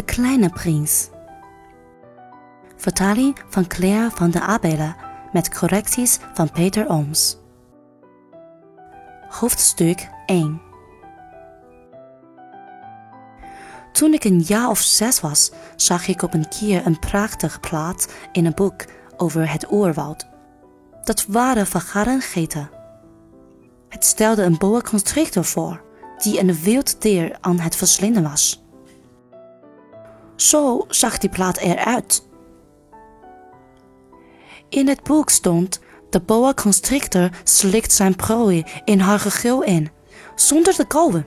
De kleine prins. Vertaling van Claire van der Abelen met correcties van Peter Ooms. Hoofdstuk 1 Toen ik een jaar of zes was, zag ik op een keer een prachtig plaat in een boek over het oerwoud. Dat waren vergarengeten. Het stelde een boa constrictor voor, die een wild dier aan het verslinden was. Zo zag die plaat eruit. In het boek stond: de boa constrictor slikt zijn prooi in haar gegil in, zonder te kauwen.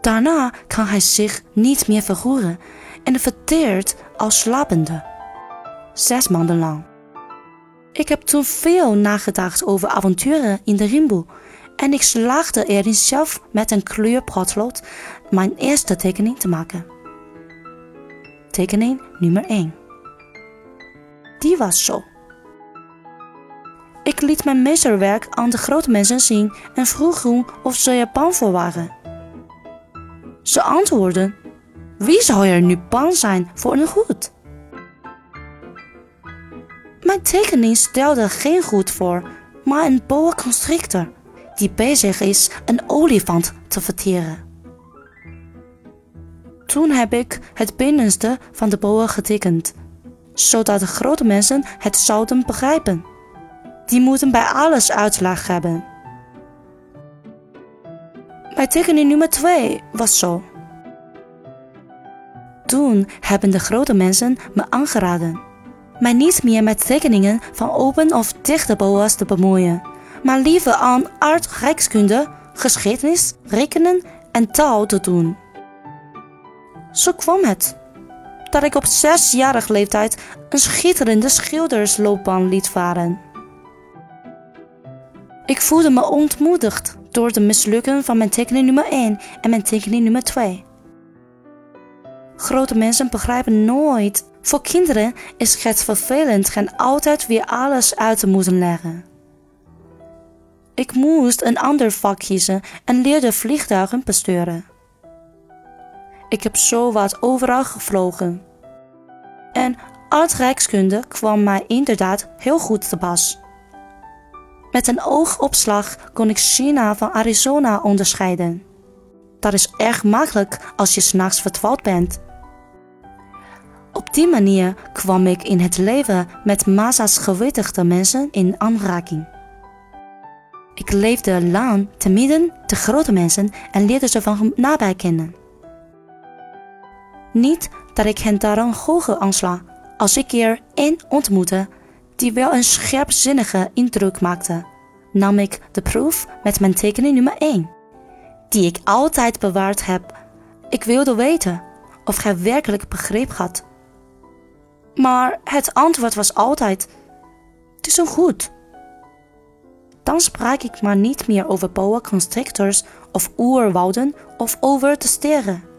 Daarna kan hij zich niet meer verroeren en verteert als slapende. Zes maanden lang. Ik heb toen veel nagedacht over avonturen in de rimboe en ik slaagde erin zelf met een kleurpotlood mijn eerste tekening te maken. Tekening nummer 1. Die was zo. Ik liet mijn meesterwerk aan de grote mensen zien en vroeg hun of ze er bang voor waren. Ze antwoordden: Wie zou er nu bang zijn voor een goed? Mijn tekening stelde geen goed voor, maar een boa constrictor die bezig is een olifant te verteren. Toen heb ik het binnenste van de boa getekend, zodat de grote mensen het zouden begrijpen. Die moeten bij alles uitleg hebben. Mijn tekening nummer 2 was zo. Toen hebben de grote mensen me aangeraden mij niet meer met tekeningen van open of dichte boa's te bemoeien, maar liever aan aardrijkskunde, geschiedenis, rekenen en taal te doen. Zo kwam het dat ik op zesjarige leeftijd een schitterende schildersloopbaan liet varen. Ik voelde me ontmoedigd door de mislukken van mijn tekening nummer 1 en mijn tekening nummer 2. Grote mensen begrijpen nooit. Voor kinderen is het vervelend en altijd weer alles uit te moeten leggen. Ik moest een ander vak kiezen en leerde vliegtuigen besturen. Ik heb zo wat overal gevlogen. En aardrijkskunde kwam mij inderdaad heel goed te pas. Met een oogopslag kon ik China van Arizona onderscheiden. Dat is erg makkelijk als je s'nachts verdwaald bent. Op die manier kwam ik in het leven met massa's gewittigde mensen in aanraking. Ik leefde lang te midden de grote mensen en leerde ze van nabij kennen. Niet dat ik hen daarom hoger aansla als ik er één ontmoette die wel een scherpzinnige indruk maakte, nam ik de proef met mijn tekening nummer 1, die ik altijd bewaard heb. Ik wilde weten of hij werkelijk begreep had. Maar het antwoord was altijd: Het is een goed. Dan sprak ik maar niet meer over boa constrictors of oerwouden of over de sterren.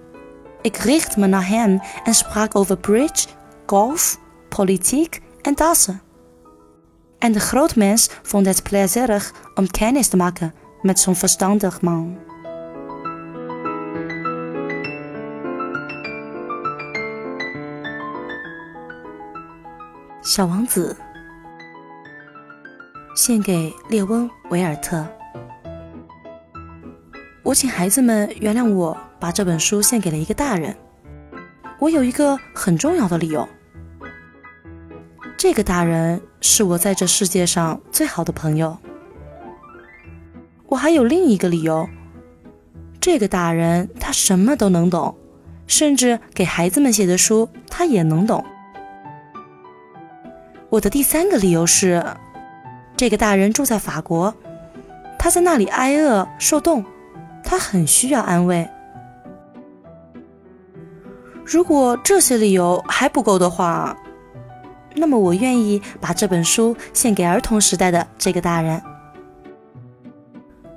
Ik richtte me naar hen en sprak over bridge, golf, politiek en dassen. En de grootmens vond het plezierig om kennis te maken met zo'n verstandig man. 小王子，献给列翁·维尔特。我请孩子们原谅我 把这本书献给了一个大人。我有一个很重要的理由。这个大人是我在这世界上最好的朋友。我还有另一个理由。这个大人他什么都能懂，甚至给孩子们写的书他也能懂。我的第三个理由是，这个大人住在法国，他在那里挨饿受冻，他很需要安慰。如果这些理由还不够的话，那么我愿意把这本书献给儿童时代的这个大人。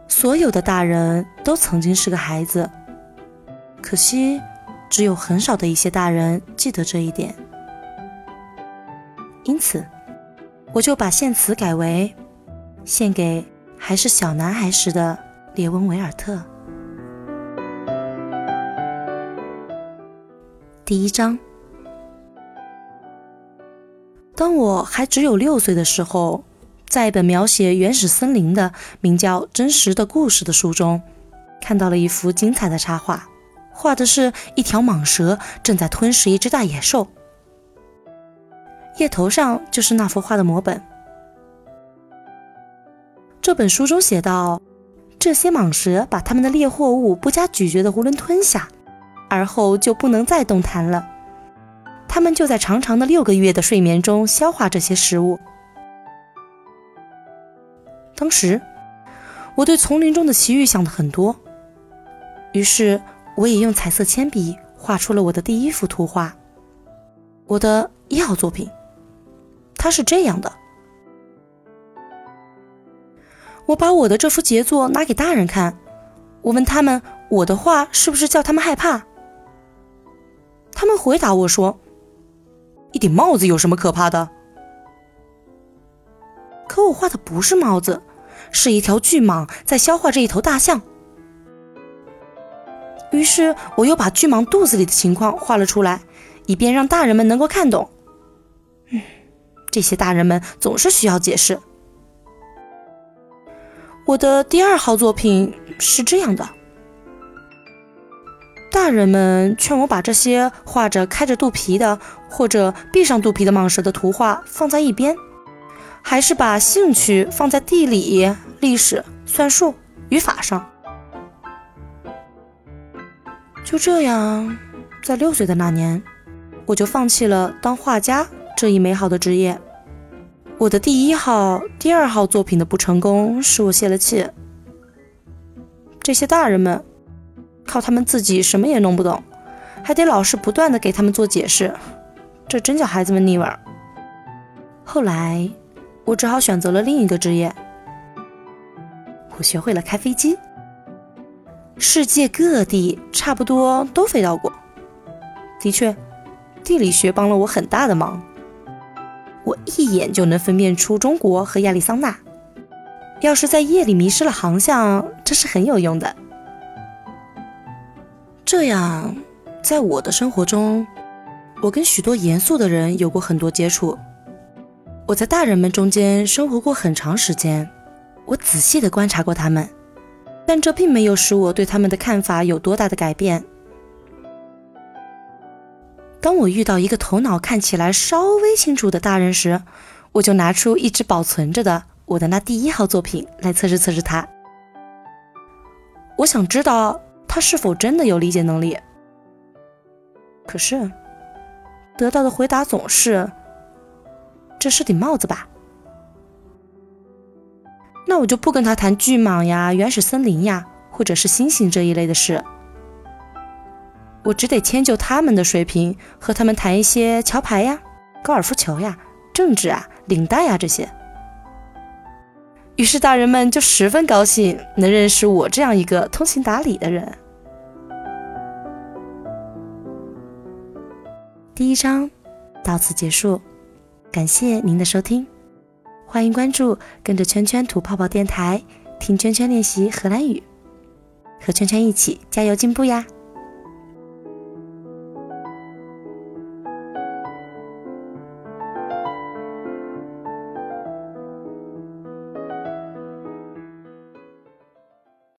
所有的大人都曾经是个孩子，可惜只有很少的一些大人记得这一点。因此，我就把献词改为“献给还是小男孩时的列温·维尔特”。第一章。当我还只有六岁的时候，在一本描写原始森林的名叫《真实的故事》的书中，看到了一幅精彩的插画，画的是一条蟒蛇正在吞噬一只大野兽。页头上就是那幅画的摹本。这本书中写道：这些蟒蛇把它们的猎获物不加咀嚼的囫囵吞下，而后就不能再动弹了。它们就在长长的六个月的睡眠中消化这些食物。当时，我对丛林中的奇遇想的很多，于是我也用彩色铅笔画出了我的第一幅图画，我的一号作品。它是这样的：我把我的这幅杰作拿给大人看，我问他们我的画是不是叫他们害怕。他们回答我说：“一顶帽子有什么可怕的？”可我画的不是帽子，是一条巨蟒在消化这一头大象。于是我又把巨蟒肚子里的情况画了出来，以便让大人们能够看懂。嗯。这些大人们总是需要解释。我的第二号作品是这样的：大人们劝我把这些画着开着肚皮的或者闭上肚皮的蟒蛇的图画放在一边，还是把兴趣放在地理、历史、算术、语法上。就这样，在六岁的那年，我就放弃了当画家这一美好的职业。我的第一号、第二号作品的不成功，使我泄了气。这些大人们靠他们自己什么也弄不懂，还得老师不断的给他们做解释，这真叫孩子们腻味。后来，我只好选择了另一个职业。我学会了开飞机，世界各地差不多都飞到过。的确，地理学帮了我很大的忙。我一眼就能分辨出中国和亚利桑那。要是在夜里迷失了航向，这是很有用的。这样，在我的生活中，我跟许多严肃的人有过很多接触。我在大人们中间生活过很长时间，我仔细的观察过他们，但这并没有使我对他们的看法有多大的改变。当我遇到一个头脑看起来稍微清楚的大人时，我就拿出一直保存着的我的那第一号作品来测试测试他。我想知道他是否真的有理解能力。可是，得到的回答总是：“这是顶帽子吧？”那我就不跟他谈巨蟒呀、原始森林呀，或者是星星这一类的事。我只得迁就他们的水平，和他们谈一些桥牌呀、高尔夫球呀、政治啊、领带呀这些。于是大人们就十分高兴能认识我这样一个通情达理的人。第一章到此结束，感谢您的收听，欢迎关注，跟着圈圈吐泡泡电台，听圈圈练习荷兰语，和圈圈一起加油进步呀！